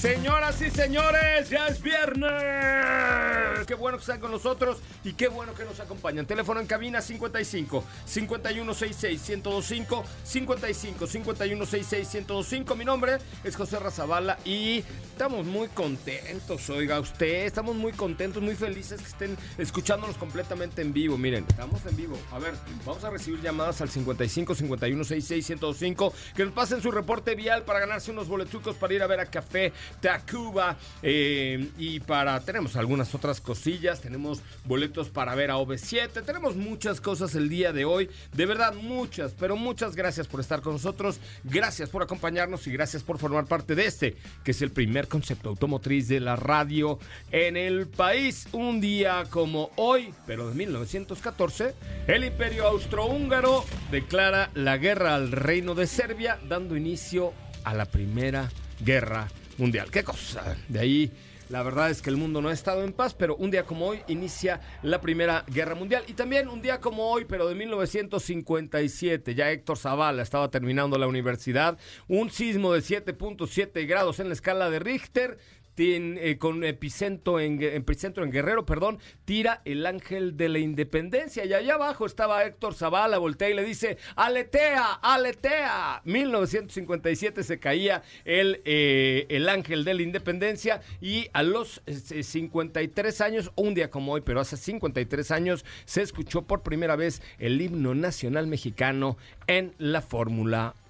Señoras y señores, ya es viernes. Qué bueno que están con nosotros y qué bueno que nos acompañan. Teléfono en cabina 55 5166 1025 55 5166 1025. Mi nombre es José Razabala y estamos muy contentos, oiga usted. Estamos muy contentos, muy felices que estén escuchándonos completamente en vivo. Miren, estamos en vivo. A ver, vamos a recibir llamadas al 55 5166 1025 que nos pasen su reporte vial para ganarse unos boletucos para ir a ver a Café Tacuba. Eh, y para, tenemos algunas otras cosillas, tenemos boletos para ver a OV7, tenemos muchas cosas el día de hoy, de verdad muchas, pero muchas gracias por estar con nosotros, gracias por acompañarnos y gracias por formar parte de este, que es el primer concepto automotriz de la radio en el país. Un día como hoy, pero de 1914, el imperio austrohúngaro declara la guerra al reino de Serbia, dando inicio a la primera guerra mundial. ¿Qué cosa? De ahí la verdad es que el mundo no ha estado en paz, pero un día como hoy inicia la Primera Guerra Mundial. Y también un día como hoy, pero de 1957, ya Héctor Zavala estaba terminando la universidad. Un sismo de 7.7 grados en la escala de Richter eh, con epicentro en, epicentro en Guerrero, perdón, tira el ángel de la independencia. Y allá abajo estaba Héctor Zavala, voltea y le dice, aletea, aletea. 1957 se caía el, eh, el ángel de la independencia y a los 53 eh, años, un día como hoy, pero hace 53 años, se escuchó por primera vez el himno nacional mexicano en la Fórmula 1.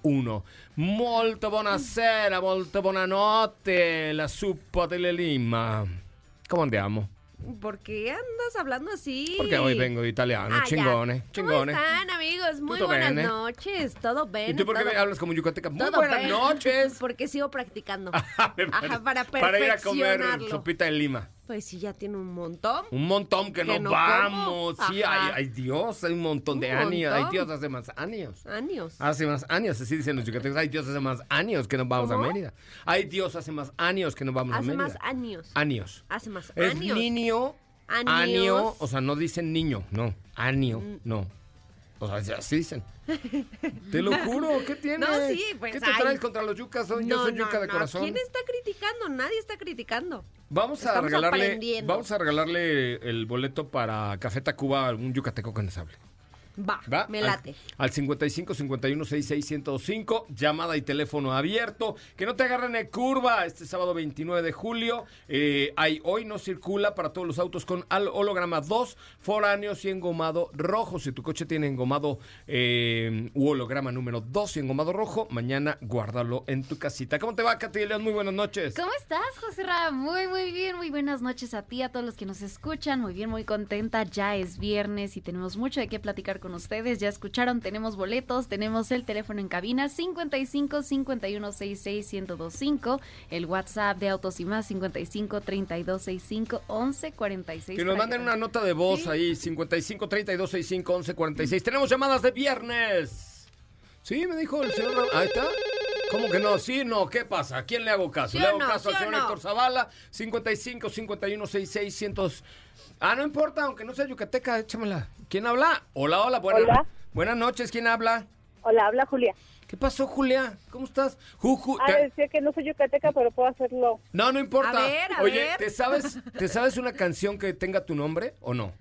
Molto buonasera, molto buonanotte, la suppa delle Lima. ¿Cómo andiamo? ¿Por qué andas hablando así? Porque hoy vengo de italiano, ah, chingone, chingone. ¿Cómo están, amigos? Muy buenas noches, todo bien. ¿Y tú por qué hablas como yucateca? Muy buenas noches. Porque sigo practicando. Ajá, para perfeccionarlo. Para ir a comer sopita en Lima. Pues sí, ya tiene un montón. Un montón que, no, vamos. Sí, hay, Dios, hay un montón de años. Hay Dios hace más años. Años. Hace más años, así dicen los yucatecos. Hay Dios hace más años que no vamos a Mérida. Hay Dios hace más años que no vamos a Mérida. Hace más años. Años. Hace más es años. niño. Año. O sea, no dicen niño, no. Año, mm. no. O sea, así dicen. Te lo juro, ¿qué tienes? No, sí, pues. ¿Qué te traes contra los yucas? Yo soy yuca de corazón. ¿Quién está criticando? Nadie está criticando. Vamos a regalarle, vamos a regalarle el boleto para Café Tacuba a algún yucateco que nos hable. Va, me late. Al, 55 51 66 105, llamada y teléfono abierto. Que no te agarren en curva este sábado 29 de julio. Eh, hay, hoy no circula para todos los autos con holograma 2, foráneos y engomado rojo. Si tu coche tiene engomado eh, u holograma número 2 y engomado rojo, mañana guárdalo en tu casita. ¿Cómo te va, Katy Muy buenas noches. ¿Cómo estás, José Ra? Muy, muy bien. Muy buenas noches a ti, a todos los que nos escuchan. Muy bien, muy contenta. Ya es viernes y tenemos mucho de qué platicar con ustedes. Ya escucharon, tenemos boletos, tenemos el teléfono en cabina 55 51 66 1025, el WhatsApp de Autos y Más 55 32 65 11 46. Que nos manden una nota de voz ahí 55 32 65 11 46. Tenemos llamadas de viernes. Sí, me dijo el señor. Ahí está. ¿Cómo que no? Sí, no, ¿qué pasa? ¿A quién le hago caso? le hago caso al señor Héctor Zavala, 55 51 66 100. Ah, no importa, aunque no sea yucateca, échamela. ¿Quién habla? Hola, hola, buenas. Buenas noches, ¿quién habla? Hola, habla Julia. ¿Qué pasó, Julia? ¿Cómo estás? Juju. Ah, decía que no soy yucateca, pero puedo hacerlo. No, no importa. A ver, a Oye, ver. ¿te sabes, ¿te sabes una canción que tenga tu nombre o no?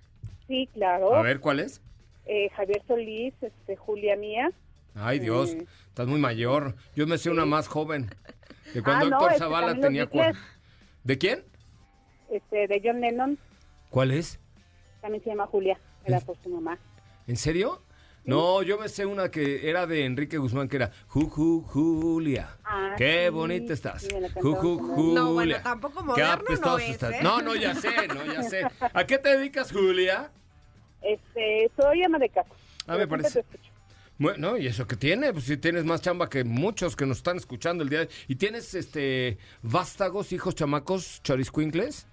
Sí, claro. A ver, ¿cuál es? Eh, Javier Solís, este, Julia Mía. Ay, Dios, estás muy mayor. Yo me sé una más joven. De cuando Ah, no, Héctor es que Zavala los tenía cuatro. ¿De quién? Este, de John Lennon, ¿Cuál es? también se llama Julia. Era por su mamá. ¿En serio? No, yo me sé una que era de Enrique Guzmán, que era Juju Julia. Ah, Qué sí, bonita estás. sí, Juju. Julia. No, bueno, tampoco Qué moderno no es, estás. ¿eh? No, no, ya sé, no, ya sé. ¿A qué te dedicas, Julia? Este, soy ama de casa. Ah, me parece. Bueno, ¿y eso qué tiene? Pues si tienes más chamba que muchos que nos están escuchando el día de... ¿Y tienes, este, vástagos, hijos, chamacos, choriscuincles?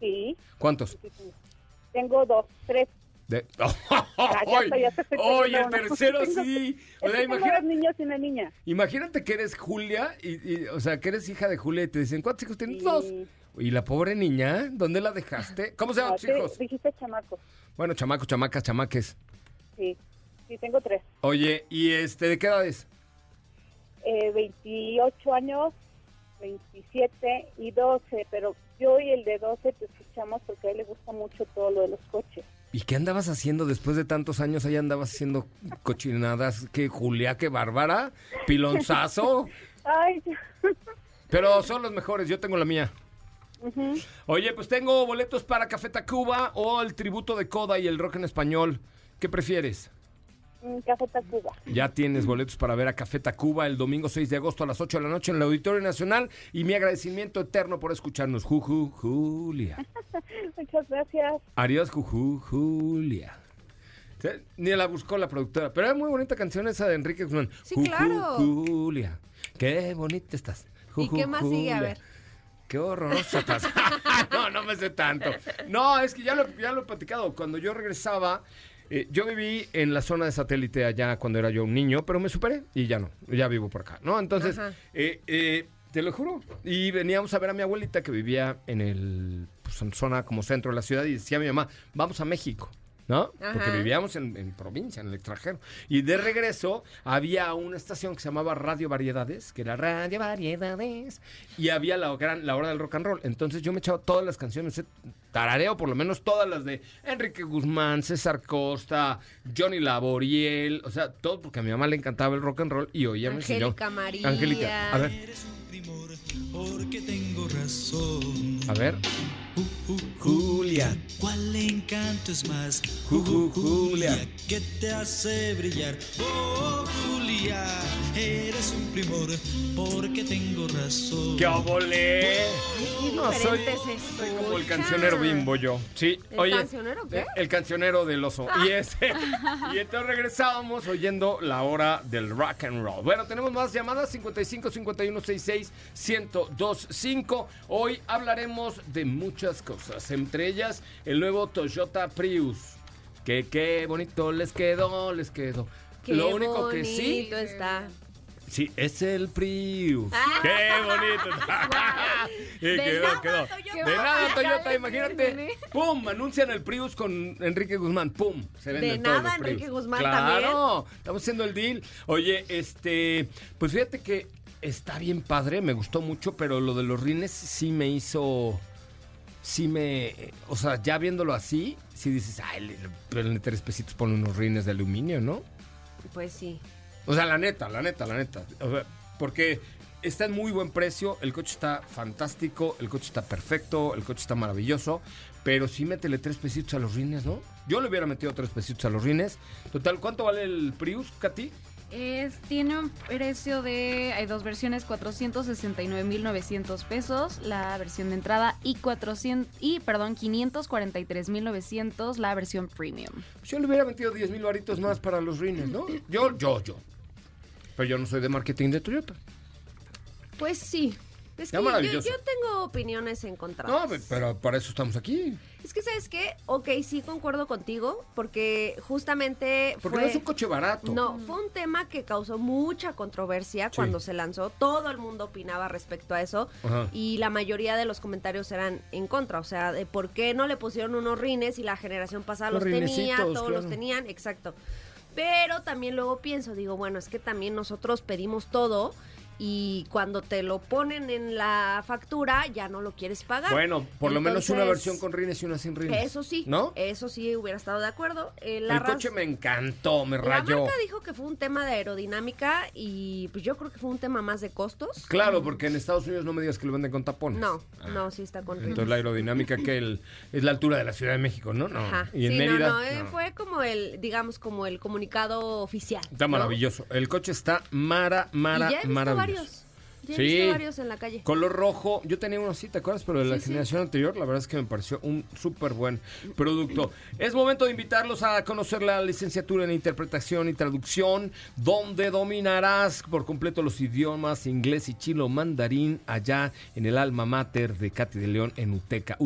Sí, ¿Cuántos? Tengo dos, tres. De... ¡Oye, el tercero sí! O sea, que imagínate, niños y una niña. imagínate que eres Julia, y, y, o sea, que eres hija de Julia y te dicen, ¿cuántos hijos tienes? Sí. Dos. Y la pobre niña, ¿dónde la dejaste? ¿Cómo se llaman tus hijos? Dijiste chamacos. Bueno, chamacos, chamacas, chamaques. Sí, sí, tengo tres. Oye, ¿y este, de qué edad es? Eh, 28 años, 27 y 12, pero yo y el de 12 te escuchamos porque a él le gusta mucho todo lo de los coches. ¿Y qué andabas haciendo después de tantos años? Ahí andabas haciendo cochinadas. ¿Qué, Julia? ¿Qué bárbara? ¿Pilonzazo? Ay. Pero son los mejores, yo tengo la mía. Oye, pues tengo boletos para Café Tacuba o el tributo de Coda y el rock en español. ¿Qué prefieres? Mm, Café Tacuba. Ya tienes boletos para ver a Café Tacuba el domingo 6 de agosto a las 8 de la noche en el Auditorio Nacional. Y mi agradecimiento eterno por escucharnos. Juju, Julia. Muchas gracias. Adiós, Juju, Julia. Ni la buscó la productora, pero es muy bonita canción esa de Enrique Guzmán. Sí, Juju, claro. Julia. Qué bonita estás. ¿Y Juju, qué más sigue? A ver. Qué horrorosa estás. no, no me sé tanto. No, es que ya lo, ya lo he platicado. Cuando yo regresaba, eh, yo viví en la zona de satélite allá cuando era yo un niño, pero me superé y ya no, ya vivo por acá, ¿no? Entonces, eh, eh, te lo juro. Y veníamos a ver a mi abuelita que vivía en el, pues, en zona como centro de la ciudad y decía a mi mamá, vamos a México. ¿No? Porque vivíamos en, en provincia, en el extranjero. Y de regreso había una estación que se llamaba Radio Variedades, que era Radio Variedades, y había la, gran, la hora del rock and roll. Entonces yo me echaba todas las canciones, tarareo por lo menos todas las de Enrique Guzmán, César Costa, Johnny Laboriel, o sea, todo porque a mi mamá le encantaba el rock and roll y oía Angélica María. Angélica, a ver, primor, porque tengo razón. a ver. Julia, ¿cuál encanto es más? Ju, ju, Julia. ¿qué te hace brillar? Oh, Julia, eres un primor, porque tengo razón. ¡Qué obole! No, soy, soy como el cancionero bimbo yo. Sí, ¿El oye. cancionero qué? El cancionero del oso. Y ese. y entonces regresábamos oyendo la hora del rock and roll. Bueno, tenemos más llamadas: 55 51 66 1025. Hoy hablaremos de muchas cosas. Entre ellas, el nuevo Toyota Prius. Que qué bonito les quedó, les quedó. Qué Lo único que sí. está. Sí, es el Prius. Ah. ¡Qué bonito! y De quedó, nada, quedó. Toyota. De nada, Toyota, imagínate. ¡Pum! Anuncian el Prius con Enrique Guzmán. ¡Pum! Se De venden todos nada, Prius. Enrique Guzmán claro, estamos haciendo el deal. Oye, este, pues fíjate que está bien padre, me gustó mucho, pero lo de los rines sí me hizo sí me. O sea, ya viéndolo así, sí dices, ay, pero en tres pesitos pone unos rines de aluminio, ¿no? Pues sí. O sea, la neta, la neta, la neta. O sea, porque está en muy buen precio, el coche está fantástico, el coche está perfecto, el coche está maravilloso, pero sí métele tres pesitos a los rines, ¿no? Yo le hubiera metido tres pesitos a los rines. Total, ¿cuánto vale el Prius, Katy? Es, tiene un precio de, hay dos versiones, 469.900 pesos, la versión de entrada, y 400, y perdón, 543.900 la versión premium. Yo le hubiera metido 10 mil varitos más para los rines, ¿no? Yo, yo, yo. Pero yo no soy de marketing de Toyota. Pues sí. Es que yo, yo tengo opiniones encontradas. No, pero para eso estamos aquí. Es que, ¿sabes qué? Ok, sí concuerdo contigo, porque justamente Porque fue... no es un coche barato. No, fue un tema que causó mucha controversia cuando se lanzó. Todo el mundo opinaba respecto a eso. Ajá. Y la mayoría de los comentarios eran en contra. O sea, de por qué no le pusieron unos rines y la generación pasada Los los, tenía, todos claro. los tenían. Exacto. Pero también luego pienso, digo, bueno, es que también nosotros pedimos todo y cuando te lo ponen en la factura ya no lo quieres pagar. Bueno, por lo menos una versión con rines y una sin rines. Eso sí, ¿No? eso sí hubiera estado de acuerdo. Eh, la El coche me encantó, me La rayó. marca dijo que fue un tema de aerodinámica y pues yo creo que fue un tema más de costos. Claro, porque en Estados Unidos no me digas que lo venden con tapones. No, Ah. no, sí está con Entonces la aerodinámica que el, es la altura de la Ciudad de México, ¿no? No. Ajá. Y en sí, Mérida. no, no, eh, no. fue como el, digamos, como el comunicado oficial. Está maravilloso. El coche está mara, mara, maravilloso. Varios. He Sí. visto varios en la calle. Color rojo, yo tenía uno así, ¿te acuerdas? Pero de la Sí, sí. generación anterior, la verdad es que me pareció un súper buen producto. Es momento de invitarlos a conocer la licenciatura en interpretación y traducción, donde dominarás por completo los idiomas inglés y chilo mandarín allá en el alma mater de Katy de León en Uteca,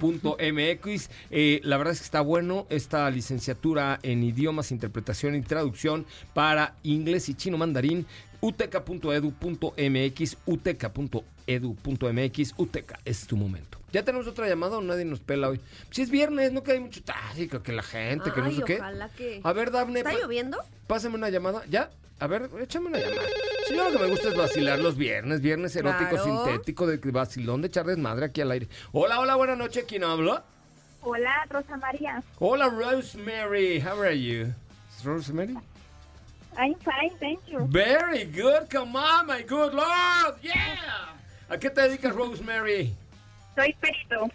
uteca.edu.mx. Eh, la verdad es que está bueno esta licenciatura en idiomas, interpretación y traducción para inglés y chino mandarín uteca.edu.mx, uteca.edu.mx, uteca, es tu momento. ¿Ya tenemos otra llamada o nadie nos pela hoy? Si es viernes, no que hay mucho tráfico, que la gente, que no Ay, sé qué. ojalá que... A ver, Dafne, ¿Está pa- lloviendo? pásame una llamada. ¿Ya? A ver, échame una llamada. Sí, yo lo que me gusta es vacilar los viernes, viernes erótico, Claro. sintético, de vacilón, de echar desmadre aquí al aire. Hola, hola, buenas noches, ¿quién habla? Hola, Rosa María. Hola, Rosemary, how are you? Rosemary? I'm fine, thank you. Very good, come on, my good lord, yeah. ¿A qué te dedicas, Rosemary? Soy perito.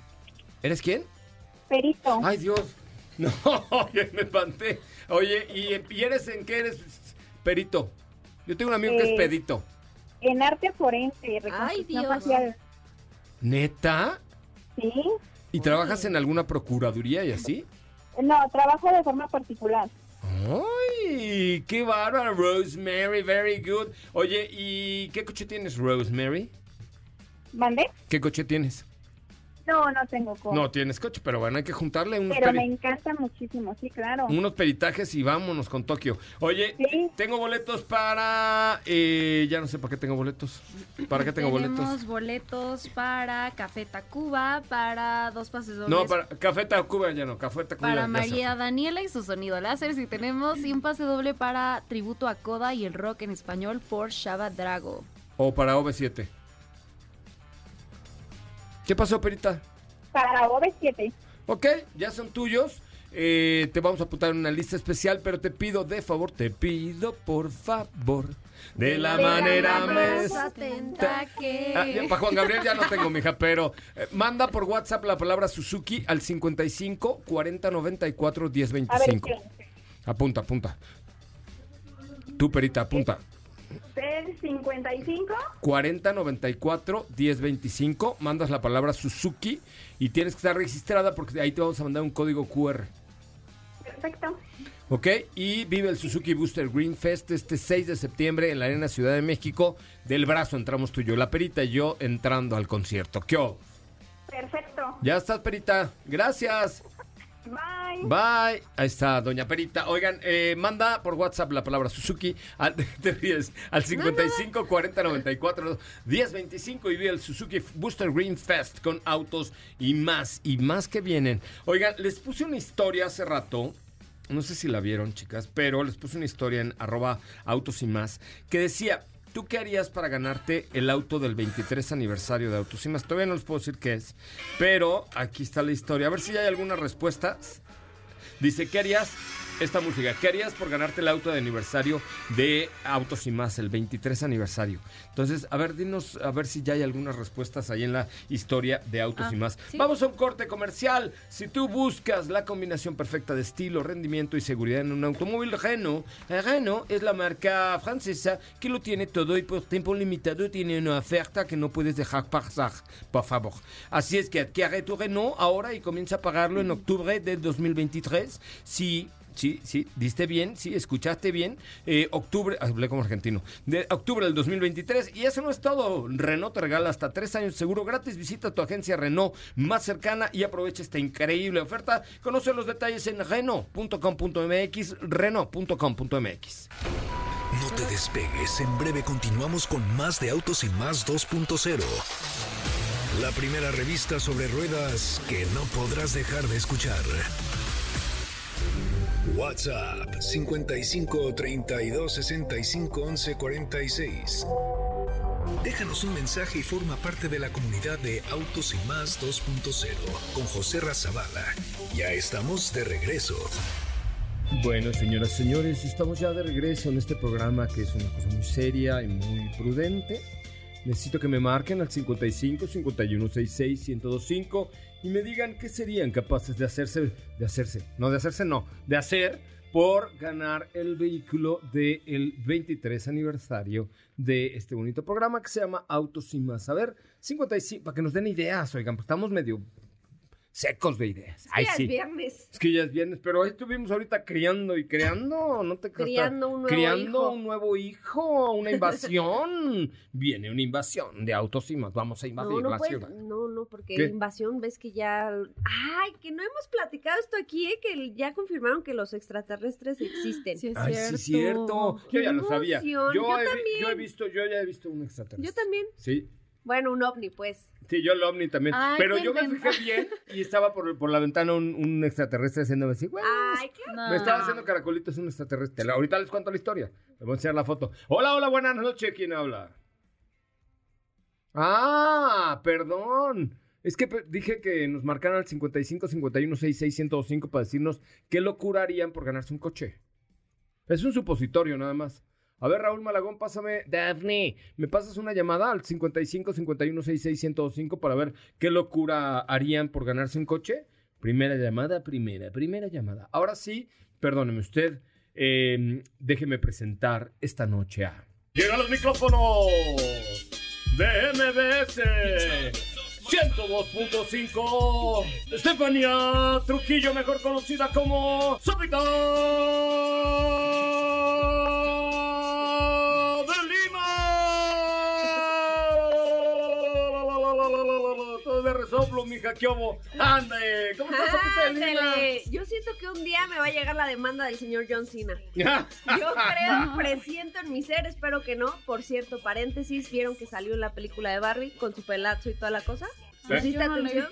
¿Eres quién? Perito. Ay, Dios. No, me espanté. Oye, ¿y, y eres en qué eres perito? Yo tengo un amigo que es Eh, pedito. En arte forense, reconstrucción Ay, Dios. facial. ¿Neta? Sí. ¿Y trabajas en alguna procuraduría y así? No, trabajo de forma particular. ¡Ay! ¡Qué bárbara, Rosemary! Very good. Oye, ¿y qué coche tienes, Rosemary? ¿Mandé? ¿Qué coche tienes? No, no tengo coche. No tienes coche, pero bueno, hay que juntarle unos, pero peri- me encanta muchísimo, sí, claro. unos peritajes y vámonos con Tokio. Oye, Sí. tengo boletos para... eh, ya no sé para qué tengo boletos. ¿Para qué tengo Tenemos boletos? boletos para Café Tacuba, para dos pases dobles. No, para Café Tacuba ya no, Café Tacuba para María Daniela y su sonido láser. Si tenemos y un pase doble para Tributo a Coda y el rock en español por Shaba Drago. O para OV7. ¿Qué pasó, Perita? Para OV7. Ok, ya son tuyos. Eh, te vamos a apuntar en una lista especial, pero te pido de favor, te pido por favor, de la De manera más atenta que... Ah, ya, para Juan Gabriel ya no tengo, mija, pero eh, manda por WhatsApp la palabra Suzuki al 55 40 94 10 A ver, 25. Apunta, apunta. Tú, Perita, apunta. Del 55. 40 94 10 25. Mandas la palabra Suzuki y tienes que estar registrada porque ahí te vamos a mandar un código QR. Perfecto. ¿Ok? Y vive el Suzuki Booster Green Fest este 6 de septiembre en la Arena Ciudad de México. Del brazo entramos tú y yo, la perita y yo entrando al concierto. ¿Qué? Perfecto. Ya estás, perita. Gracias. Bye. Bye. Ahí está, doña Perita. Oigan, eh, manda por WhatsApp la palabra Suzuki al, te ríes, al 55 40 94 10 25 y vi el Suzuki Booster Green Fest con autos y más, y más que vienen. Oigan, les puse una historia hace rato. No sé si la vieron, chicas, pero les puse una historia en arroba autos y más que decía, ¿tú qué harías para ganarte el auto del 23 aniversario de Autos y más? Todavía no les puedo decir qué es, pero aquí está la historia. A ver si hay algunas respuestas. Dice, ¿qué harías? Esta música, ¿qué harías por ganarte el auto de aniversario de Autos y más, el 23 aniversario? Entonces, a ver, dinos, a ver si ya hay algunas respuestas ahí en la historia de Autos Ah, y más. sí. Vamos a un corte comercial. Si tú buscas la combinación perfecta de estilo, rendimiento y seguridad en un automóvil Renault, Renault es la marca francesa que lo tiene todo y por tiempo limitado tiene una oferta que no puedes dejar pasar, por favor. Así es que adquiere tu Renault ahora y comienza a pagarlo en octubre del 2023. Si Sí, sí, diste bien, sí, escuchaste bien. Eh, octubre, hablé como argentino, de octubre del 2023. Y eso no es todo. Renault te regala hasta tres años seguro gratis. Visita tu agencia Renault más cercana y aprovecha esta increíble oferta. Conoce los detalles en Renault.com.mx, Renault.com.mx. No te despegues, en breve continuamos con más de Autos y Más 2.0. La primera revista sobre ruedas que no podrás dejar de escuchar. WhatsApp 55 32 65 11 46. Déjanos un mensaje y forma parte de la comunidad de Autos y Más 2.0 con José Razabala. Ya estamos de regreso. Bueno, señoras y señores, estamos ya de regreso en este programa que es una cosa muy seria y muy prudente. Necesito que me marquen al 55 51 66 1025 y me digan qué serían capaces de hacerse, de hacerse, no de hacerse, no, de hacer por ganar el vehículo del 23 aniversario de este bonito programa que se llama Autos y más. A ver, 55, para que nos den ideas, oigan, pues estamos medio secos de ideas. Ay, Ya es sí. viernes. Es que ya es viernes, pero ahí estuvimos ahorita criando y creando, ¿no te creas? Criando un nuevo Criando hijo. un nuevo hijo, una invasión. Viene una invasión de autos y más. Vamos a invadir No, no la puedes, ciudad. no, no, porque ¿Qué? invasión ves que ya... Ay, que no hemos platicado esto aquí, ¿eh? que ya confirmaron que los extraterrestres existen. Sí, es Ay, cierto. sí, cierto. Yo Qué ya lo sabía. Yo, yo he, vi- también. yo he visto, yo ya he visto un extraterrestre. Yo también. Sí. Bueno, un ovni, pues. Sí, yo el ovni también. Ay, pero yo me fijé bien y estaba por, por la ventana un, un extraterrestre haciéndome así, güey. Ay, qué... No. Me estaba haciendo caracolitos un extraterrestre. La- Ahorita les cuento la historia. Les voy a enseñar la foto. Hola, hola, buenas noches. ¿Quién habla? Ah, perdón. Es que dije que nos marcaran al 55 51 66 105 para decirnos qué locura harían por ganarse un coche. Es un supositorio nada más. A ver, Raúl Malagón, pásame. Daphne, ¿me pasas una llamada al 55 51 66 105 para ver qué locura harían por ganarse un coche? Primera llamada, primera, primera llamada. Ahora sí, perdóneme usted, eh, déjeme presentar esta noche a... Llegan los micrófonos de MBS 102.5 Estefanía Trujillo, mejor conocida como Sopita Resoplo, mija, ¿qué hubo? Ande, ¿cómo estás. Yo siento que un día me va a llegar la demanda del señor John Cena. Yo creo, presiento en mi ser, espero que no. Por cierto, paréntesis, ¿vieron que salió en la película de Barbie con su pelazo y toda la cosa? ¿Pusiste no atención?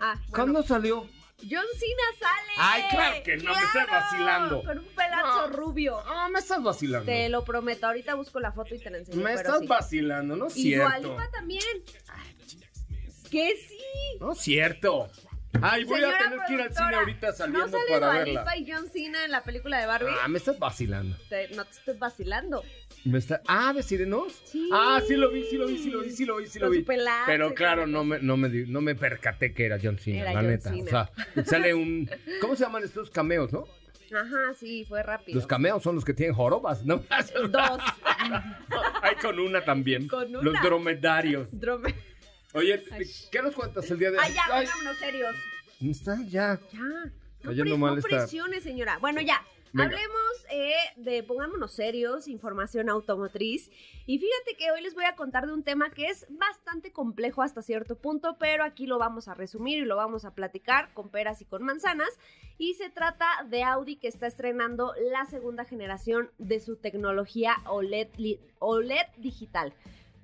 Ah, bueno. ¿Cuándo salió? John Cena sale. Ay, claro que no, me estás vacilando. Con un pelazo No. rubio. Ah, me estás vacilando. Te lo prometo, ahorita busco la foto y te la enseño. Me pero estás sí. vacilando, ¿no es Y cierto? Lipa también. Que sí. No es cierto. Ay, voy Señora a tener que ir al cine ahorita saliendo ¿No sale para Dua verla. Lipa y John Cena en la película de Barbie? Ah, me estás vacilando. Te- no te estoy vacilando. Me está... Ah, ¿de Sirenos? Sí. Ah, sí lo vi, sí lo vi, sí lo vi, sí lo vi, sí lo Con vi. su pelazo Pero claro, todo. no me, no, me, di- no me percaté que era John Cena, Era la John neta. Cena. O sea, sale un... ¿Cómo se llaman estos cameos, no? Ajá, sí, fue rápido. Los cameos son los que tienen jorobas, ¿no? Dos. Hay con una también. Con Los una. dromedarios. Drome- Oye, ¿qué nos cuentas el día de hoy? Ay, ya, Ay, pongámonos serios. está ya. Ya. No, Cayendo pre- mal no presiones, señora. Bueno, ya. Venga. Hablemos eh, de, pongámonos serios, información automotriz. Y fíjate que hoy les voy a contar de un tema que es bastante complejo hasta cierto punto, pero aquí lo vamos a resumir y lo vamos a platicar con peras y con manzanas. Y se trata de Audi que está estrenando la segunda generación de su tecnología OLED, OLED digital.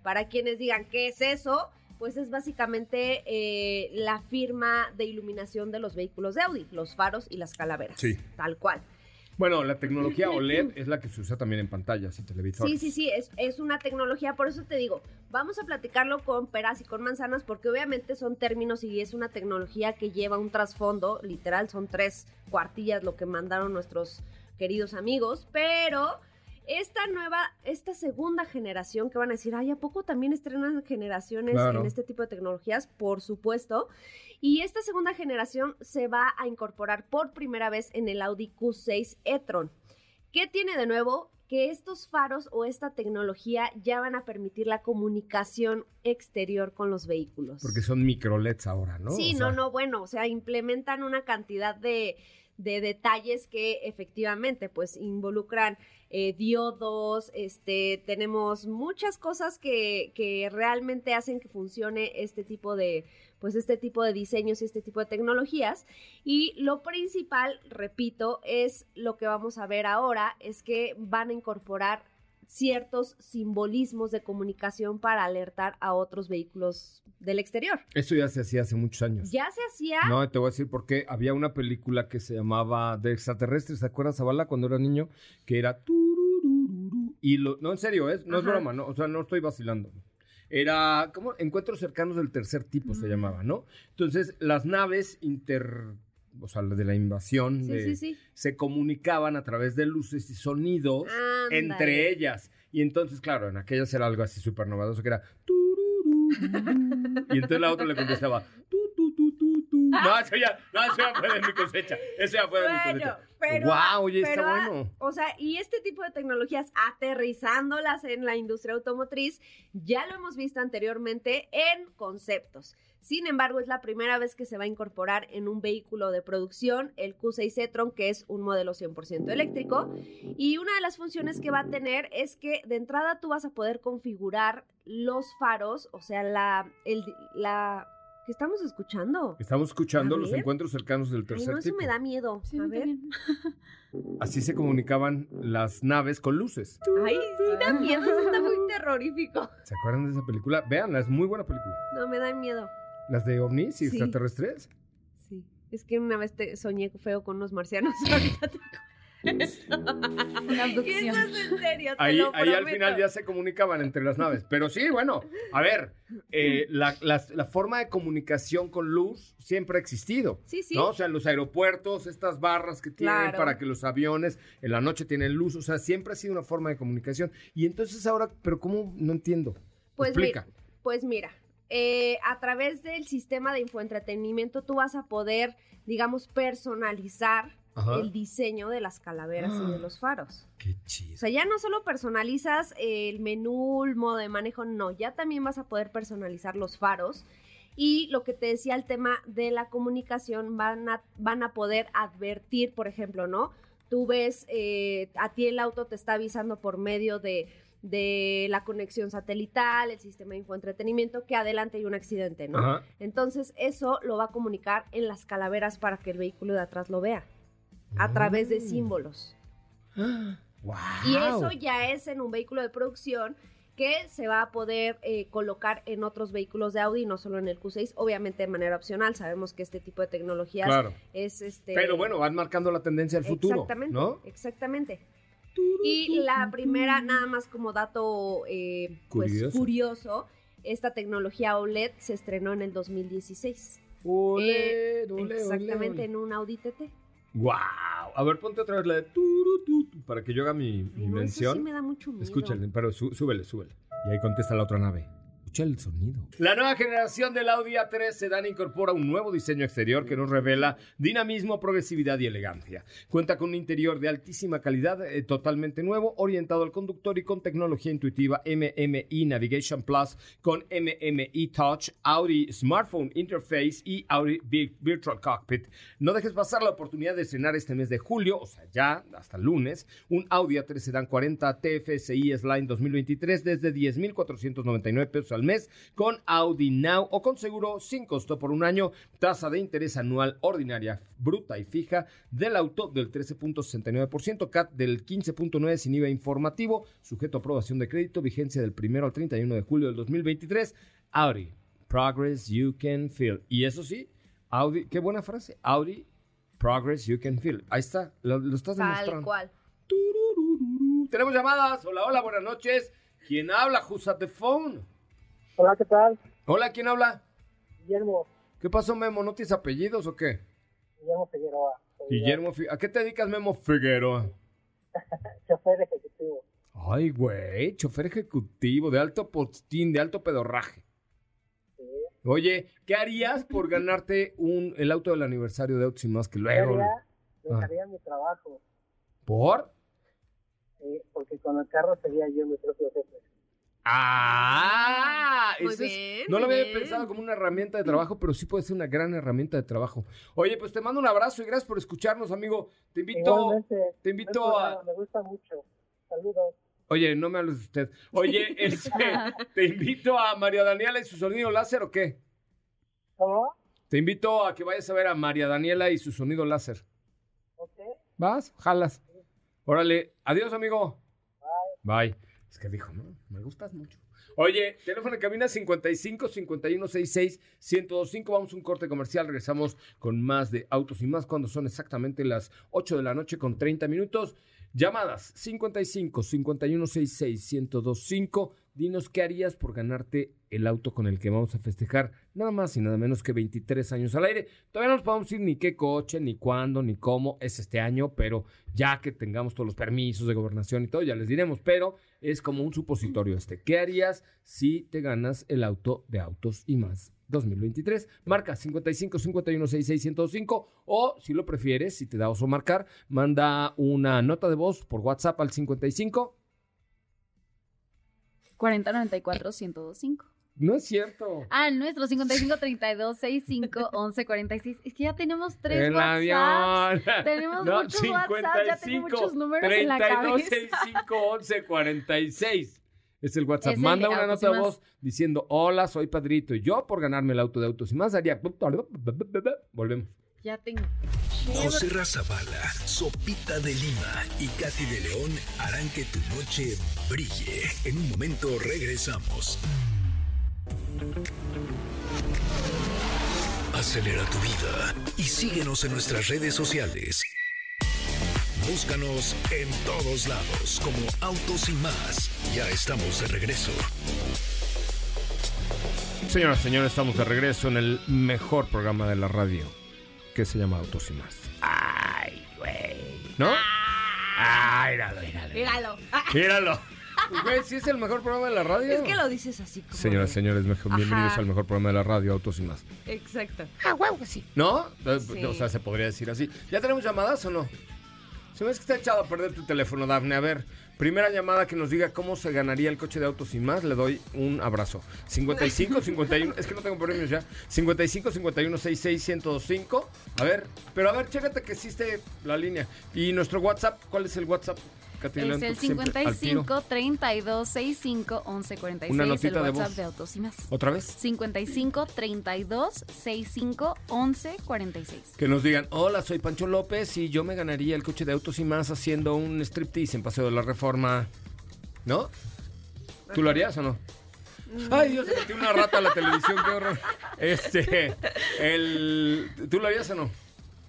Para quienes digan, ¿qué es eso? Pues es básicamente eh, la firma de iluminación de los vehículos de Audi, los faros y las calaveras. Sí. Tal cual. Bueno, la tecnología OLED es la que se usa también en pantallas y televisores. Sí, sí, sí, es, es una tecnología, por eso te digo, vamos a platicarlo con peras y con manzanas, porque obviamente son términos y es una tecnología que lleva un trasfondo, literal, son tres cuartillas lo que mandaron nuestros queridos amigos, pero esta nueva, esta segunda generación que van a decir, ay, ¿a poco también estrenan generaciones Claro. en este tipo de tecnologías? Por supuesto. Y esta segunda generación se va a incorporar por primera vez en el Audi Q6 e-tron. ¿Qué tiene de nuevo? Que estos faros o esta tecnología ya van a permitir la comunicación exterior con los vehículos. Porque son micro LEDs ahora, ¿no? Sí, O no, sea, no, bueno, o sea, implementan una cantidad de, de detalles que efectivamente pues involucran eh, diodos, este, tenemos muchas cosas que, que realmente hacen que funcione este tipo de, pues este tipo de diseños y este tipo de tecnologías. Y lo principal, repito, es lo que vamos a ver ahora, es que van a incorporar ciertos simbolismos de comunicación para alertar a otros vehículos del exterior. Eso ya se hacía hace muchos años. Ya se hacía. No, te voy a decir por qué. Había una película que se llamaba De extraterrestres, ¿te acuerdas, Zavala, cuando era niño? Que era... Y lo, no, en serio, es, no es broma, no, o sea, no estoy vacilando. Era, como Encuentros cercanos del tercer tipo se llamaba, ¿no? Entonces, las naves inter... O sea, de la invasión Sí, de- sí, sí. se comunicaban a través de luces y sonidos entre ellas. Y entonces, claro, en aquellas era algo así súper novedoso que era... y entonces la otra le contestaba... No, eso ya, no, eso ya fue de mi cosecha. Eso ya fue de mi cosecha. pero, Guau, oye, está pero, ah, bueno. O sea, y este tipo de tecnologías, aterrizándolas en la industria automotriz, ya lo hemos visto anteriormente en conceptos. Sin embargo, es la primera vez que se va a incorporar en un vehículo de producción el Q6 e-tron, que es un modelo 100% eléctrico. Y una de las funciones que va a tener es que de entrada tú vas a poder configurar los faros, o sea, la, el, la, ¿qué estamos escuchando? Estamos escuchando los encuentros cercanos del Ay, tercer no, eso tipo. me da miedo. Sí, a ver. Así se comunicaban las naves con luces. Ay, sí da miedo, eso está muy terrorífico. ¿Se acuerdan de esa película? Veanla, es muy buena película. No, me da miedo. Las de ovnis y Sí. extraterrestres. Sí. Es que una vez te soñé feo con unos marcianos. Ahorita te Una abducción. Eso es en serio, te Ahí, lo ahí al final ya se comunicaban entre las naves. Pero sí, bueno, a ver, eh, la, forma de comunicación con luz siempre ha existido. Sí, sí. ¿no? O sea, en los aeropuertos, estas barras que tienen Claro. para que los aviones en la noche tienen luz, o sea, siempre ha sido una forma de comunicación. Y entonces ahora, pero ¿cómo? No entiendo. Pues Explica. mira, pues mira, eh, a través del sistema de infoentretenimiento tú vas a poder, digamos, personalizar Ajá. el diseño de las calaveras y de Ah. los faros. Qué O chido. sea, ya no solo personalizas el menú, el modo de manejo, no, ya también vas a poder personalizar los faros. Y lo que te decía, el tema de la comunicación, van a, van a poder advertir, por ejemplo, ¿no? Tú ves, eh, a ti el auto te está avisando por medio de, de la conexión satelital, el sistema de infoentretenimiento, que adelante hay un accidente, ¿no? Ajá. Entonces, eso lo va a comunicar en las calaveras para que el vehículo de atrás lo vea, a través de Mm. símbolos. Wow. Y eso ya es en un vehículo de producción que se va a poder eh, colocar en otros vehículos de Audi, no solo en el Q6, obviamente de manera opcional. Sabemos que este tipo de tecnologías Claro. es este. Pero bueno, van marcando la tendencia del futuro. Exactamente, ¿no? exactamente. Y la primera, nada más como dato eh, pues, Curioso. curioso, esta tecnología OLED se estrenó en el 2016. Ole, Eh, ole, exactamente, en un Audi TT. Wow. A ver, ponte otra vez la de tu, tu, para que yo haga mi, mi no, eso mención. sí me da mucho miedo. Escúchale, pero sú- súbele, súbele. Y ahí contesta la otra nave. Escucha el sonido. La nueva generación del Audi A3 Sedan incorpora un nuevo diseño exterior que nos revela dinamismo, progresividad y elegancia. Cuenta con un interior de altísima calidad, eh, totalmente nuevo, orientado al conductor y con tecnología intuitiva MMI Navigation Plus con MMI Touch, Audi Smartphone Interface y Audi Vi- Virtual Cockpit. No dejes pasar la oportunidad de estrenar este mes de julio, o sea, ya hasta lunes, un Audi A3 Sedan 40 TFSI Line 2023 desde 10,499 pesos al mes con Audi Now o con seguro sin costo por un año, tasa de interés anual ordinaria bruta y fija del auto del 13.69%, CAT del 15.9 sin IVA informativo, sujeto a aprobación de crédito, vigencia del 1 al 31 de julio del 2023. Audi, progress you can feel. Y eso sí, Audi, qué buena frase, Audi, progress you can feel. Ahí está, lo, lo estás Tal demostrando. cual. Tururururu. Tenemos llamadas. Hola, hola, buenas noches. ¿Quién habla? Who's at the phone? Hola, ¿qué tal? Hola, ¿quién habla? Guillermo, ¿Qué pasó, Memo? ¿No tienes apellidos o qué? Guillermo Figueroa. Guillermo, ¿a qué te dedicas, Memo Figueroa? Chofer ejecutivo. Ay, güey, chofer ejecutivo de alto postín, de alto pedorraje. Sí. Oye, ¿qué harías por ganarte un, el auto del aniversario de Autos y Más que luego? Dejaría, Ah. dejaría mi trabajo, ¿Por? eh, porque con el carro sería yo mi propio jefe. Ah, Muy es- no lo había bien. pensado como una herramienta de trabajo, pero sí puede ser una gran herramienta de trabajo. Oye, pues te mando un abrazo y gracias por escucharnos, amigo. Te invito, Igualmente, te invito a, Me gusta mucho. Saludos. Oye, no me hables de usted. Oye, este, te invito a María Daniela y su sonido láser o qué? ¿Cómo? Te invito a que vayas a ver a María Daniela y su sonido láser. ¿Ok? ¿Vas? Jalas. Órale. Adiós, amigo. Bye. Es que dijo, no, me gustas mucho. Oye, teléfono en cabina 55 51 66 1025. Vamos a un corte comercial. Regresamos con más de autos y más cuando son exactamente las 8 de la noche con 30 minutos. Llamadas 55 51 66 1025. Dinos qué harías por ganarte el auto con el que vamos a festejar nada más y nada menos que 23 años al aire. Todavía no nos podemos decir ni qué coche, ni cuándo, ni cómo es este año, pero ya que tengamos todos los permisos de gobernación y todo, ya les diremos. Pero es como un supositorio este. ¿Qué harías si te ganas el auto de autos y más 2023? Marca 55 51 66 1025 o si lo prefieres, si te da oso marcar, manda una nota de voz por WhatsApp al 55 4094 1025. No es cierto. Ah, nuestro 55 32 65 11 46. Es que ya tenemos tres avión. Tenemos No, muchos WhatsApp, ya tengo muchos números en la 32 cabeza. 65 11 46. Es el WhatsApp. Es Manda una nota de Más. voz diciendo, hola, soy Padrito. Y yo por ganarme el auto de autos y más haría... Volvemos. Ya tengo. José Razabala, Sopita de Lima y Katy de León harán que tu noche brille. En un momento regresamos. Acelera tu vida y síguenos en nuestras redes sociales. Búscanos en todos lados como Autos y más. Ya estamos de regreso. Señoras y señores, estamos de regreso en el mejor programa de la radio, que se llama Autos y más. Ay, güey. ¿No? Ay, míralo, míralo. Míralo. Ah, Míralo. Güey, ¿sí es el mejor programa de la radio? es que lo dices así como. Señoras y de- señores, mejor- bienvenidos al mejor programa de la radio, Autos y más. Exacto. ¿No? Eh, Sí. O sea, se podría decir así. ¿Ya tenemos llamadas o no? Se me hace que está echado a perder tu teléfono, Dafne. A ver, primera llamada que nos diga cómo se ganaría el coche de autos sin más, le doy un abrazo. 55, 51, es que no tengo premios ya. 55, 51, 66, 1025. A ver, pero a ver, chécate que existe la línea. Y nuestro WhatsApp, ¿cuál es el WhatsApp? Katy León, Es el tú que siempre al tiro. 55 32 65 11 46. Una el notita de WhatsApp voz. de Autos y más. ¿Otra vez? 55 32 65 11 46. Que nos digan, hola, soy Pancho López y yo me ganaría el coche de autos y más haciendo un striptease en Paseo de la Reforma. ¿No? ¿Tú lo harías o no? Ay, Dios, se metió una rata a la televisión, qué horror. Este, el... ¿Tú lo harías o no?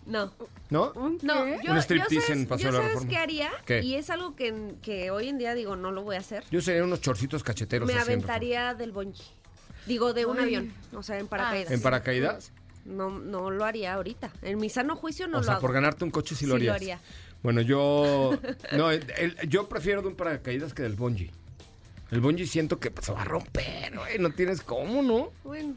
No. ¿No? No, yo, Un striptease sabes, en Paseo yo de la sabes Reforma. qué haría ¿Qué? y es algo que, que hoy en día digo no lo voy a hacer. Yo sería unos chorcitos cacheteros Me así en aventaría del bungee. Digo, de un Ay. avión, o sea, en paracaídas. Reforma. ¿En paracaídas? No, no lo haría ahorita. En mi sano juicio no o lo sea, hago. por ganarte un coche sí lo Sí lo harías. haría. Bueno, yo... No, el- el- yo prefiero de un paracaídas que del bungee. El bungee siento que pues, se va a romper, güey. No tienes cómo, ¿no? Bueno,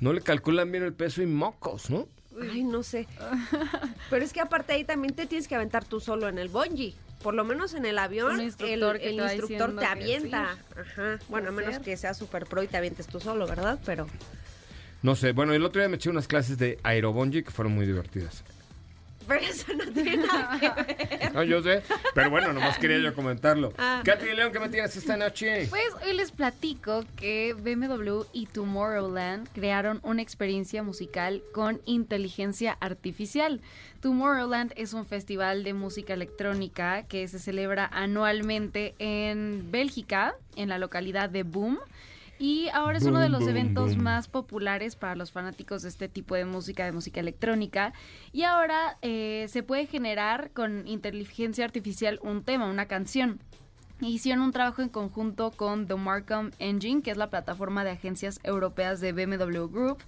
No le calculan bien el peso y mocos, ¿no? Ay, no sé. Pero es que aparte ahí también te tienes que aventar tú solo en el bungee. Por lo menos en el avión, el, instructor el te instructor avienta. Ajá. Bueno, a menos ser. que sea super pro y te avientes tú solo, ¿verdad? Pero No sé. Bueno, el otro día me eché unas clases de aerobungee que fueron muy divertidas. Pero eso no tiene nada que ver. No, yo sé. Pero bueno, nomás quería yo comentarlo. Ah. Katy León, ¿qué me tienes esta noche? Pues hoy les platico que BMW y Tomorrowland crearon una experiencia musical con inteligencia artificial. Tomorrowland es un festival de música electrónica que se celebra anualmente en Bélgica, en la localidad de Boom. Y ahora es uno de los eventos más populares para los fanáticos de este tipo de música, de música electrónica. Y ahora eh, se puede generar con inteligencia artificial un tema, una canción. Hicieron un trabajo en conjunto con The Markham Engine, que es la plataforma de agencias europeas de BMW Group.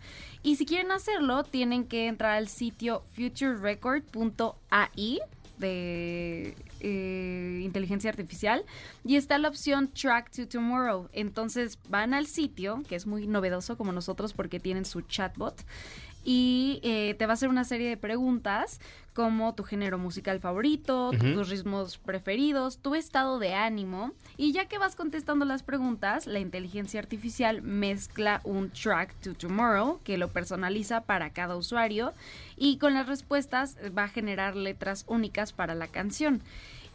Y si quieren hacerlo, tienen que entrar al sitio futurerecord.ai de eh, inteligencia artificial y está la opción Track to Tomorrow. Entonces van al sitio, que es muy novedoso como nosotros porque tienen su chatbot, y eh, te va a hacer una serie de preguntas como tu género musical favorito, tus ritmos preferidos, tu estado de ánimo y ya que vas contestando las preguntas, la inteligencia artificial mezcla un track to tomorrow que lo personaliza para cada usuario y con las respuestas va a generar letras únicas para la canción.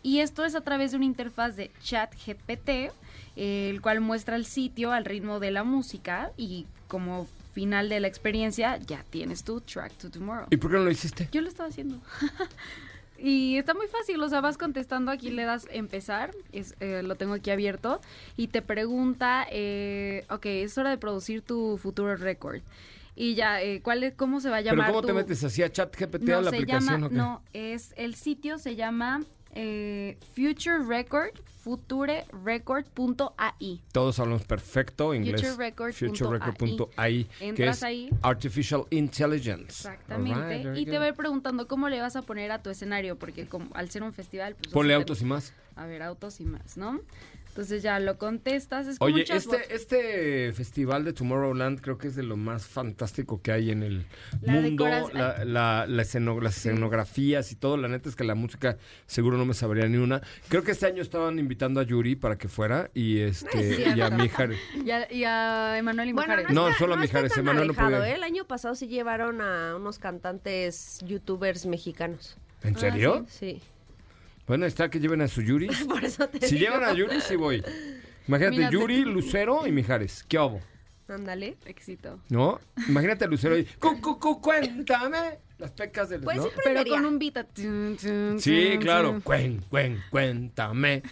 Y esto es a través de una interfaz de chat GPT, el cual muestra el sitio al ritmo de la música y como final de la experiencia ya tienes tu track to tomorrow. ¿Y por qué no lo hiciste? Yo lo estaba haciendo. Y está muy fácil, o sea, vas contestando, aquí le das empezar, es, eh, lo tengo aquí abierto, y te pregunta, eh, ok, es hora de producir tu futuro record. Y ya, eh, ¿cuál es, ¿cómo se va a ¿Pero llamar cómo te metes así a chat GPT no, a la se aplicación llama, no, es el sitio se llama eh, Future Record, futurerecord.ai. Todos hablamos perfecto inglés. Futurerecord.ai. Futurerecord.ai, que Entras es ahí. Artificial Intelligence. Exactamente. Very y te va a ir preguntando cómo le vas a poner a tu escenario, porque como, al ser un festival, pues... Ponle autos y más. A ver, autos y más, ¿no? Entonces ya lo contestas. Es Oye, este, este festival de Tomorrowland creo que es de lo más fantástico que hay en el La mundo. La, la- la esceno- las escenografías y todo. La neta es que la música seguro no me sabría ni una. Creo que este año estaban invitando a Yuri para que fuera y este y a Mijares. Y a, y a Emanuel y Bueno, Mijares. No, está- solo no está Mijares, Emanuel no puede. ¿eh? El año pasado sí llevaron a unos cantantes youtubers mexicanos. ¿En serio? Sí. Bueno, está que lleven a su Yuri. Por eso te Si digo. llevan a Yuri, sí voy. Imagínate, Mira, te- Yuri, Lucero y Mijares. ¿Qué hago? Ándale. Éxito. ¿No? Imagínate a Lucero y... "Cu, cu, cu, cuéntame las pecas del... Pues ¿no? sí, Pero prendería. con un beat. a- tun, tun, Sí, tun, claro. tun. Cuen, cuen, cuéntame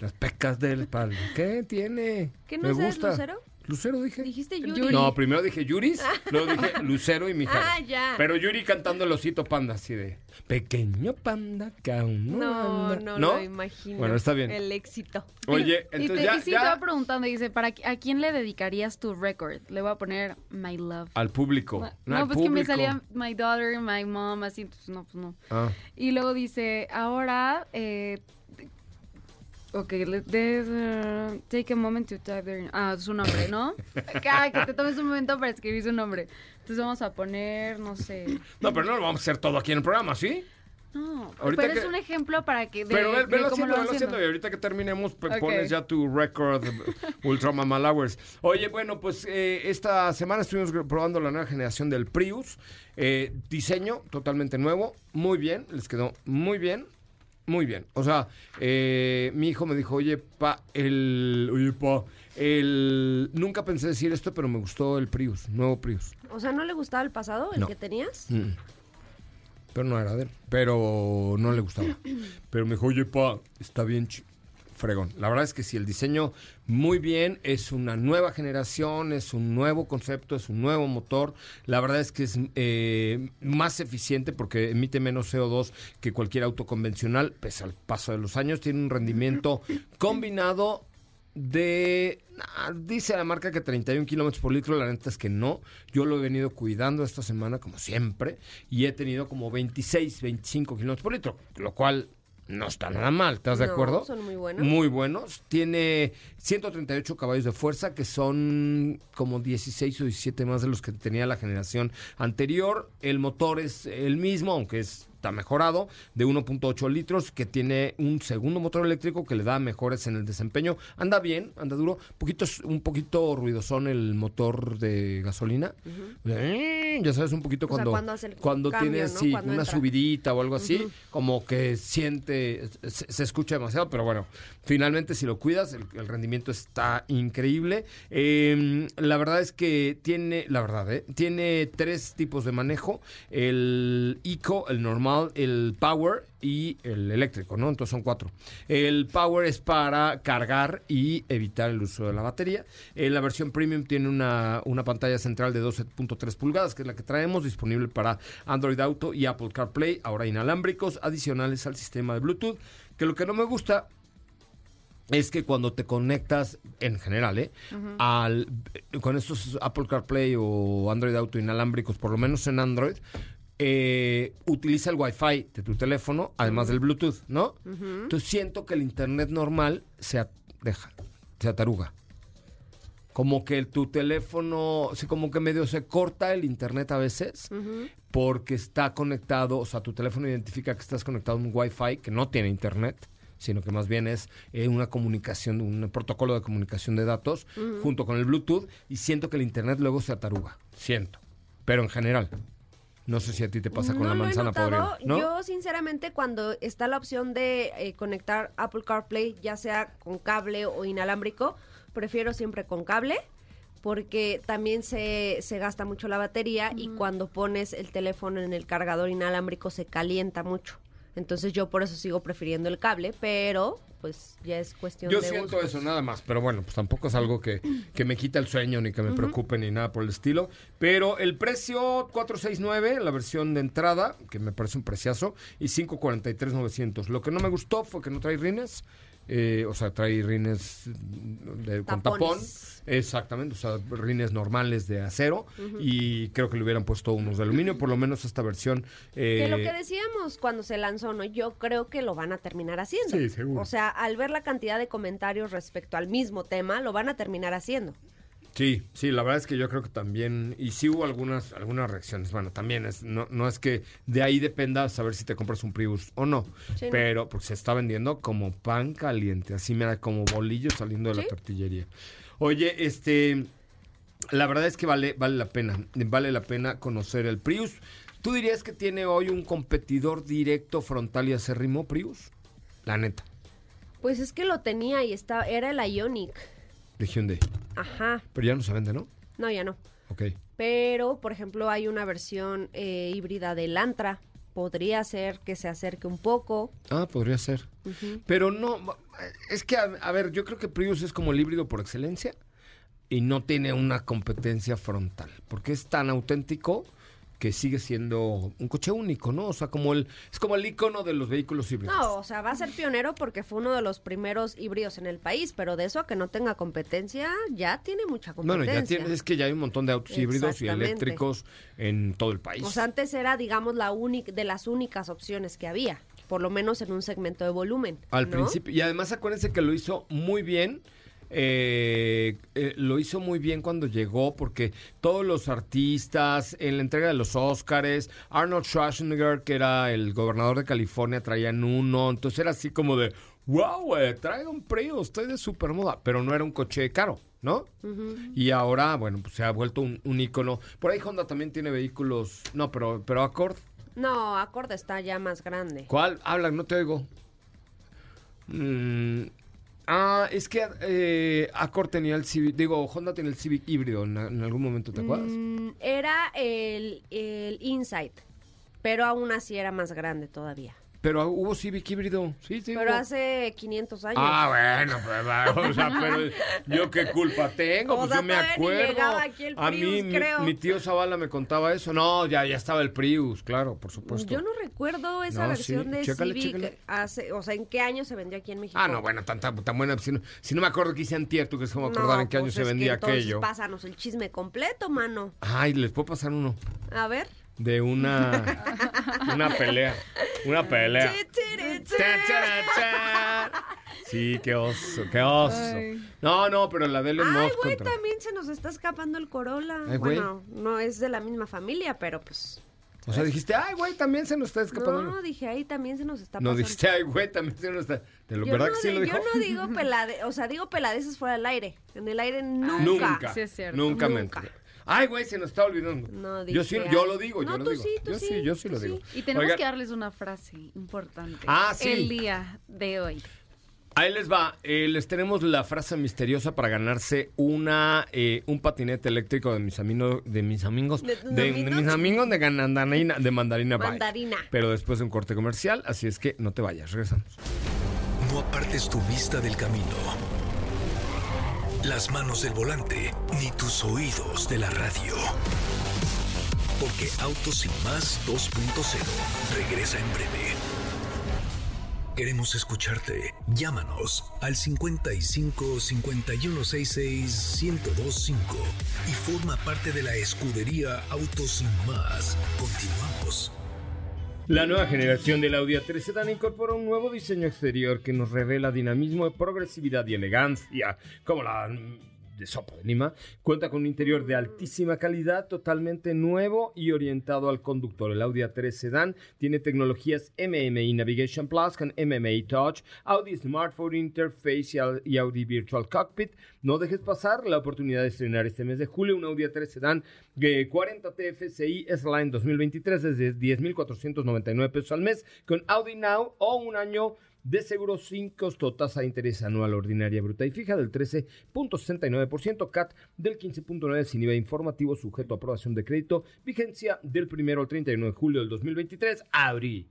las pecas del palo. ¿Qué tiene? ¿Qué no Me sabes, gusta. Lucero? Lucero dije. Dijiste Yuri. No, primero dije Yuris, luego dije Lucero y Mijares. Ah, ya. Pero Yuri cantando el osito panda, así de pequeño panda que aún no No, anda". no, lo imagino. Bueno, está bien. El éxito. Oye, Y, entonces te, ya, y sí ya te va preguntando, dice, ¿para ¿a quién le dedicarías tu record? Le voy a poner My Love. al público. No, No, al pues que me salía My Daughter, My Mom, así, pues no, pues no. Ah. Y luego dice, ahora, eh, ok, let- there's, uh, take a moment to type their, ah, su nombre, ¿no? Ah, que te tomes un momento para escribir su nombre. Entonces vamos a poner, no sé, No, pero no lo vamos a hacer todo aquí en el programa, ¿sí? no, Ahorita pero que- es un ejemplo para que, de, Pero ve- velo haciendo, velo haciendo. Y ahorita que terminemos, pues, pones ya tu record Ultra Mamal Hours. Oye, bueno, pues eh, esta semana estuvimos probando la nueva generación del Prius. Eh, diseño totalmente nuevo. Muy bien, les quedó muy bien. Muy bien. O sea, eh, mi hijo me dijo, oye, pa, el... Oye, pa, el... Nunca pensé decir esto, pero me gustó el Prius, nuevo Prius. O sea, ¿no le gustaba el pasado, el No. que tenías? Mm. Pero no era de él. Pero no le gustaba. Pero me dijo, oye, pa, está bien chi- fregón. La verdad es que sí, el diseño muy bien, es una nueva generación, es un nuevo concepto, es un nuevo motor. La verdad es que es eh, más eficiente porque emite menos CO2 que cualquier auto convencional, pese al paso de los años. Tiene un rendimiento combinado de... ah, dice la marca que 31 kilómetros por litro, la neta es que no. Yo lo he venido cuidando esta semana como siempre y he tenido como 26, 25 kilómetros por litro, lo cual no está nada mal, ¿estás de acuerdo? son muy buenos. Muy buenos. Tiene 138 caballos de fuerza, que son como 16 o 17 más de los que tenía la generación anterior. El motor es el mismo, aunque es- está mejorado, de 1.8 litros, que tiene un segundo motor eléctrico que le da mejores en el desempeño. Anda bien, anda duro. Poquito, un poquito ruidosón el motor de gasolina. Eh, Ya sabes, un poquito O cuando, cuando cambio, tiene ¿no? sí, Cuando una entra. subidita o algo así, como que siente, se, se escucha demasiado, pero bueno, finalmente si lo cuidas, el, el rendimiento está increíble. Eh, la verdad es que tiene, la verdad, ¿eh? tiene tres tipos de manejo, el Eco, el normal, el Power y el eléctrico, ¿no? Entonces son cuatro. El Power es para cargar y evitar el uso de la batería. Eh, la versión Premium tiene una, una pantalla central de 12.3 pulgadas, que es la que traemos, disponible para Android Auto y Apple CarPlay, ahora inalámbricos, adicionales al sistema de Bluetooth. Que lo que no me gusta es que cuando te conectas, en general, ¿eh? al, con estos Apple CarPlay o Android Auto inalámbricos, por lo menos en Android, eh, utiliza el Wi-Fi de tu teléfono, además del Bluetooth, ¿no? Entonces siento que el Internet normal se at- deja, se ataruga. Como que tu teléfono, sí, como que medio se corta el Internet a veces porque está conectado, o sea, tu teléfono identifica que estás conectado a un Wi-Fi que no tiene Internet sino que más bien es eh, una comunicación, un protocolo de comunicación de datos junto con el Bluetooth y siento que el Internet luego se ataruga, siento, pero en general. No sé si a ti te pasa con no la manzana podrida, ¿no? Yo, sinceramente, cuando está la opción de eh, conectar Apple CarPlay, ya sea con cable o inalámbrico, prefiero siempre con cable, porque también se, se gasta mucho la batería y cuando pones el teléfono en el cargador inalámbrico se calienta mucho. Entonces yo por eso sigo prefiriendo el cable, pero pues ya es cuestión Yo de siento gustos. eso nada más, pero bueno, pues tampoco es algo que, que me quita el sueño ni que me preocupe ni nada por el estilo. Pero el precio 469, la versión de entrada, que me parece un preciazo, y 543,900. Lo que no me gustó fue que no trae rines. Eh, o sea, trae rines de- con tapón. Exactamente, o sea, rines normales de acero. Y creo que le hubieran puesto unos de aluminio, por lo menos esta versión. Que lo eh, que decíamos cuando se lanzó, ¿no? Yo creo que lo van a terminar haciendo. Sí, seguro. O sea, al ver la cantidad de comentarios respecto al mismo tema, lo van a terminar haciendo. Sí, sí, la verdad es que yo creo que también, y sí hubo algunas, algunas reacciones, bueno, también es, no, no es que de ahí dependa saber si te compras un Prius o no, Sí, pero porque se está vendiendo como pan caliente, así me da como bolillo saliendo de la tortillería. Oye, este, la verdad es que vale, vale la pena, vale la pena conocer el Prius. ¿Tú dirías que tiene hoy un competidor directo, frontal y acérrimo Prius? La neta, Pues es que lo tenía y estaba, era el Ionic. De Hyundai. Ajá. Pero ya no se vende, ¿no? No, ya no. Ok. Pero, por ejemplo, hay una versión eh, híbrida del Antra. Podría ser que se acerque un poco. Ah, podría ser. Pero no, es que, a, a ver, yo creo que Prius es como el híbrido por excelencia y no tiene una competencia frontal, porque es tan auténtico que sigue siendo un coche único, ¿no? O sea, como el, es como el icono de los vehículos híbridos. No, o sea, va a ser pionero porque fue uno de los primeros híbridos en el país, pero de eso a que no tenga competencia, ya tiene mucha Bueno, competencia. ya tiene, es que ya hay un montón de autos híbridos y eléctricos en todo el país. O sea, antes era, digamos, la única, de las únicas opciones que había, por lo menos en un segmento de volumen. Al ¿no? principio. Y además acuérdense que lo hizo muy bien. Eh, eh, lo hizo muy bien cuando llegó porque todos los artistas en la entrega de los Óscares, Arnold Schwarzenegger, que era el gobernador de California, traían uno. Entonces era así como de, wow, traigo un Prius, estoy de super moda. Pero no era un coche caro, ¿no? Y ahora, bueno, pues se ha vuelto un, un ícono. Por ahí Honda también tiene vehículos, no, pero, pero Accord. No, Accord está ya más grande. ¿Cuál? Habla, no te oigo. Mm, ah, es que eh, Accord tenía el Civic, digo, Honda tenía el Civic híbrido en, en algún momento, ¿te acuerdas? Mm, era el, el Insight, pero aún así era más grande todavía. Pero hubo Civic híbrido, sí, sí. Pero hubo. hace 500 años. Ah, bueno, pues, o sea, pero yo qué culpa tengo, O pues sea, yo me acuerdo. llegaba aquí el A mí, mi, creo. mi tío Zavala me contaba eso. No, ya, ya estaba el Prius, claro, por supuesto. Yo no recuerdo esa No, versión sí, de chécale, Civic. chécale. Hace, o sea, ¿en qué año se vendió aquí en México? Ah, no, bueno, tan, tan, tan buena. Si no, si no me acuerdo que hice antier, ¿tú crees que voy a acordar No, en qué año pues se es que vendía entonces aquello? Pásanos el chisme completo, mano. Ay, les puedo pasar uno. A ver. De una una pelea, una pelea. Sí, qué oso, qué oso. Ay. No, no, pero la de Elon Ay, Musk güey, contra- también se nos está escapando el Corolla. Ay, güey. bueno, no es de la misma familia, pero pues. O sea, dijiste, ay, güey, también se nos está escapando. No, dije ahí también se nos está No, pasando. dijiste, ay, güey, también se nos está. ¿De lo Yo verdad no, que sí lo dijo? yo no digo pelade, o sea, digo peladeces fuera del aire. En el aire nunca. Nunca. Sí, es cierto. Nunca me Nunca. Ay, güey, se nos está olvidando. No, yo sí, yo lo digo, No, yo lo tú digo. sí, tú yo sí, sí, yo sí tú lo sí. digo. Y tenemos Oigan, que darles una frase importante. Ah, sí. El día de hoy. Ahí les va. Eh, les tenemos la frase misteriosa para ganarse una eh, un patinete eléctrico de mis amigos de mis amigos ¿De de, de mis amigos de de mandarina Bike. Mandarina. Pero después de un corte comercial, así es que no te vayas, regresamos. No apartes tu vista del camino. Las manos del volante, ni tus oídos de la radio. Porque Autos y más 2.0 regresa en breve. Queremos escucharte. Llámanos al 55 5166 1025 y forma parte de la escudería Autos y más. Continuamos. La nueva generación del Audi A3 Sedan incorpora un nuevo diseño exterior que nos revela dinamismo, progresividad y elegancia, como la de Sopo de Lima. Cuenta con un interior de altísima calidad, totalmente nuevo y orientado al conductor. El Audi A3 Sedan tiene tecnologías MMI Navigation Plus con MMI Touch, Audi Smartphone Interface y Au- y Audi Virtual Cockpit. No dejes pasar la oportunidad de estrenar este mes de julio un Audi A3 Sedan eh, 40 TFSI S-Line 2023 desde 10.499 pesos al mes con Audi Now o un año de seguro sin costo, tasa de interés anual ordinaria bruta y fija del 13.69%, CAT del 15.9% sin IVA informativo sujeto a aprobación de crédito, vigencia del 1 al 31 de julio del 2023, Audi.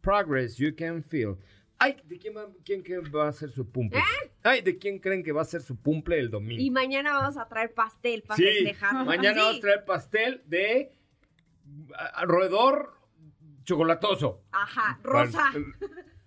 progress you can feel. Ay, ¿de quién va, quién que va a ser su cumple? Ay, ¿de quién creen que va a ser su cumple el domingo? Y mañana vamos a traer pastel para Sí, festejar. mañana Sí. vamos a traer pastel de a- a- roedor chocolatoso. Ajá, rosa.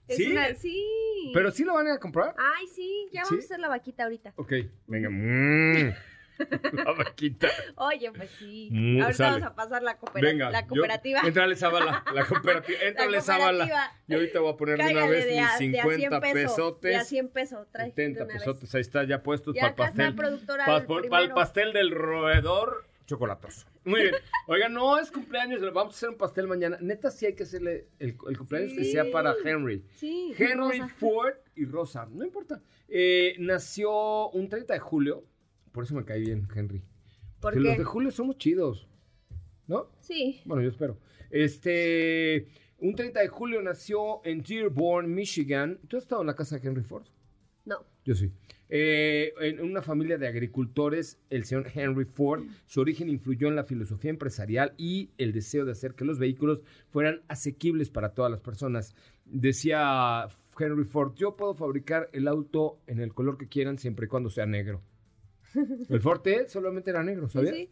Es ¿Sí? una- sí. ¿Pero sí lo van a ir a comprar? Ay, sí, ya ¿Sí? vamos a hacer la vaquita ahorita. Ok, venga. mm, la vaquita. Oye, pues sí. Mm, Ahorita sale. vamos a pasar la, coopera- Venga. la yo- cooperativa. Entrale Zabala, la cooperativa. Entrale Zabala. cooperativa. Y ahorita voy a poner de una vez de a- mis de a 50 100 pesos, pesotes. De a 100 pesos, trae. de 70 una vez. pesotes, ahí está ya puestos Ya para el pastel. el productor Pa- al por- primero. para el pastel del roedor chocolatoso. Muy bien. Oigan, no es cumpleaños, le vamos a hacer un pastel mañana. Neta, sí hay que hacerle el, el cumpleaños que sea para Henry. Sí. Henry Rosa. Ford y Rosa, no importa. Eh, nació un 30 de julio, por eso me cae bien Henry. ¿Por Porque los de julio somos chidos, ¿no? Sí. Bueno, yo espero. Este, un 30 de julio nació en Dearborn, Michigan. ¿Tú has estado en la casa de Henry Ford? No. Yo sí. Eh, en una familia de agricultores, el señor Henry Ford, su origen influyó en la filosofía empresarial y el deseo de hacer que los vehículos fueran asequibles para todas las personas. Decía Henry Ford, yo puedo fabricar el auto en el color que quieran siempre y cuando sea negro. El Ford T solamente era negro, Sí, ¿sabías? sí.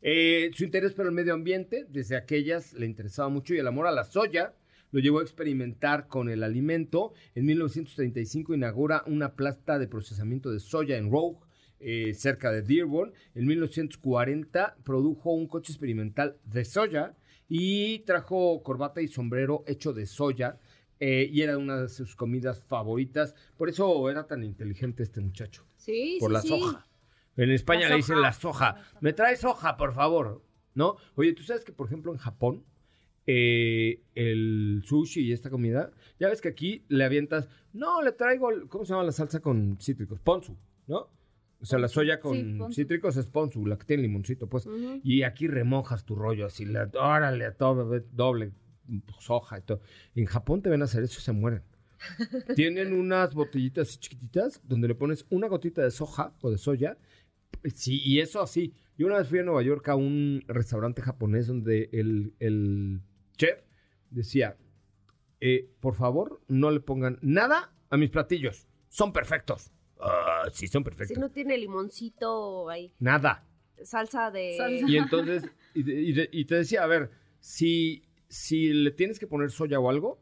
Eh, su interés por el medio ambiente, desde aquellas le interesaba mucho y el amor a la soya lo llevó a experimentar con el alimento. En 1935 inaugura una planta de procesamiento de soya en Rogue, eh, cerca de Dearborn. En 1940 produjo un coche experimental de soya y trajo corbata y sombrero hecho de soya. eh, y era una de sus comidas favoritas. Por eso era tan inteligente este muchacho Sí, por sí, la sí. soja. En España La le dicen soja. la soja. Me traes soja, por favor. ¿No? Oye, ¿tú sabes que, por ejemplo, en Japón, eh, el sushi y esta comida, ya ves que aquí le avientas, no, le traigo, ¿cómo se llama la salsa con cítricos? Ponzu, ¿no? O sea, la soya con Sí, cítricos es ponzu, la que tiene limoncito, pues. Y aquí remojas tu rollo así, le, órale, a todo, doble soja y todo. En Japón te ven a hacer eso y se mueren. Tienen unas botellitas así chiquititas donde le pones una gotita de soja o de soya. Sí, y eso así. Yo una vez fui a Nueva York a un restaurante japonés donde el, el chef decía, eh, por favor, no le pongan nada a mis platillos. Son perfectos. Ah, sí, son Si perfectos. no tiene limoncito ahí, Nada. salsa de... Salsa. Y entonces, y, te decía, a ver, si, si le tienes que poner soya o algo,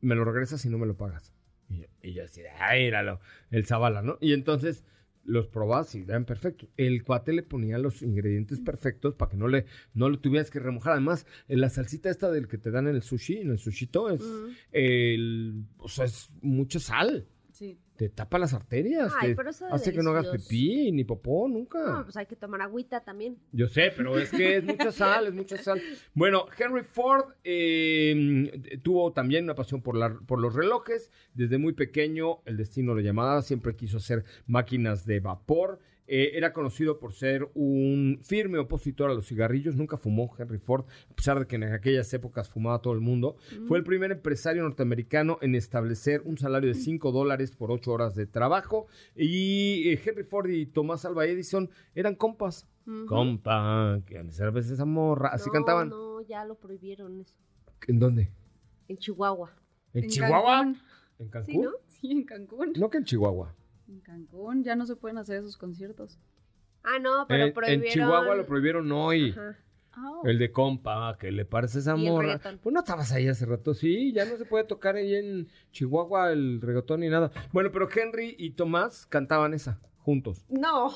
me lo regresas y no me lo pagas. Y yo, y yo decía, ay, míralo, el zabala, ¿no? Y entonces los probabas y eran perfectos. El cuate le ponía los ingredientes perfectos para que no le, no lo tuvieras que remojar. Además, la salsita esta del que te dan en el sushi, en el sushito, es, Ujú. el, o sea, es mucha sal. Sí. Te tapa las arterias. Ay, te pero eso es hace que no hagas pipí ni popó nunca. No, pues hay que tomar agüita también. Yo sé, pero es que es mucha sal, es mucha sal. Bueno, Henry Ford eh, tuvo también una pasión por, la- por los relojes. Desde muy pequeño, el destino lo llamaba, siempre quiso hacer máquinas de vapor. Eh, era conocido por ser un firme opositor a los cigarrillos. Nunca fumó Henry Ford, a pesar de que en aquellas épocas fumaba todo el mundo. Fue el primer empresario norteamericano en establecer un salario de 5 dólares por 8 horas de trabajo. Y eh, Henry Ford y Tomás Alva Edison eran compas. Compa, que a veces esa morra. Así No, cantaban. No, ya lo prohibieron eso. ¿En dónde? En Chihuahua. ¿En, En Chihuahua? Cancún. ¿En Cancún? Sí, ¿no? Sí, en Cancún. No que en Chihuahua. En Cancún ya no se pueden hacer esos conciertos. Ah, no, pero En, en prohibieron... Chihuahua lo prohibieron hoy. Ajá. Ah, El de compa, que le parece esa morra. Pues no estabas ahí hace rato, sí, ya no se puede tocar ahí en Chihuahua el reggaetón ni nada. Bueno, pero Henry y Tomás cantaban esa juntos, No,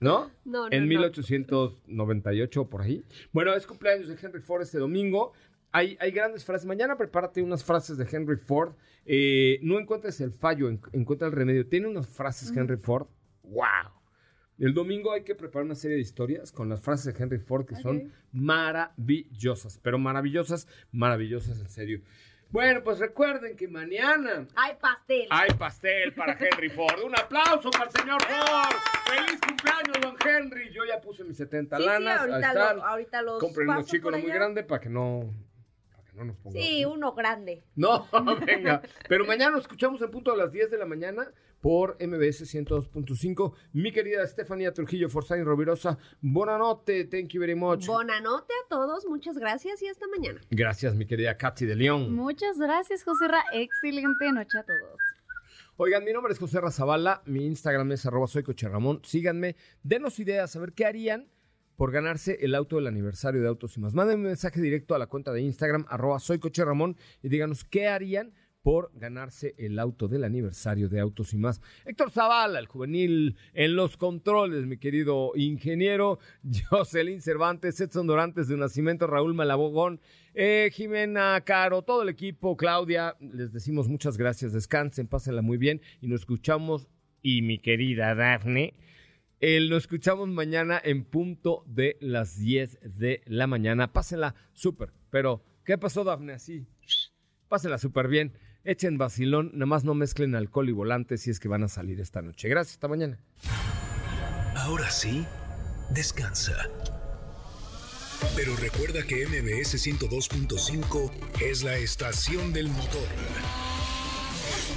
¿no? no, no. en no. 1898 por ahí. Bueno, es cumpleaños de Henry Ford este domingo. Hay, hay grandes frases. Mañana prepárate unas frases de Henry Ford. Eh, no encuentres el fallo, en- encuentra el remedio. Tiene unas frases Henry Ford. ¡Wow! El domingo hay que preparar una serie de historias con las frases de Henry Ford que son maravillosas. Pero maravillosas, maravillosas en serio. Bueno, pues recuerden que mañana Ay, pastel. hay pastel para Henry Ford. Un aplauso para el señor Ford. ¡Feliz cumpleaños, don Henry! Yo ya puse mis 70 Sí, sí, lanas. Ahí ahorita, están. lo- ahorita los Compren uno paso chico, por uno muy grande para que no, no nos pongamos. Sí, ¿no? uno grande. No, venga. Pero mañana nos escuchamos en punto a las 10 de la mañana. por MBS 102.5. Mi querida Estefanía Trujillo Forzain Rovirosa, noche, thank you very much. Bonanote a todos, muchas gracias y hasta mañana. Gracias, mi querida Katy de León. Muchas gracias, José Ra. Excelente noche a todos. Oigan, mi nombre es José Razabala, mi Instagram es arroba soy Coche Ramón. Síganme, denos ideas, a ver qué harían por ganarse el auto del aniversario de Autos y más. Mándenme un mensaje directo a la cuenta de Instagram, arroba soy Ramón, y díganos qué harían por ganarse el auto del aniversario de Autos y más. Héctor Zavala, el juvenil en los controles, mi querido ingeniero, Jocelyn Cervantes, Edson Dorantes de Nacimiento, Raúl Malabogón, eh, Jimena Caro, todo el equipo, Claudia, les decimos muchas gracias, descansen, pásenla muy bien y nos escuchamos, y mi querida Dafne, el, nos escuchamos mañana en punto de las 10 de la mañana. Pásenla súper. Pero, ¿qué pasó, Dafne? Así, pásenla súper bien. Echen vacilón, nada más no mezclen alcohol y volante si es que van a salir esta noche. Gracias, hasta mañana. Ahora sí, descansa. Pero recuerda que MBS 102.5 es la estación del motor.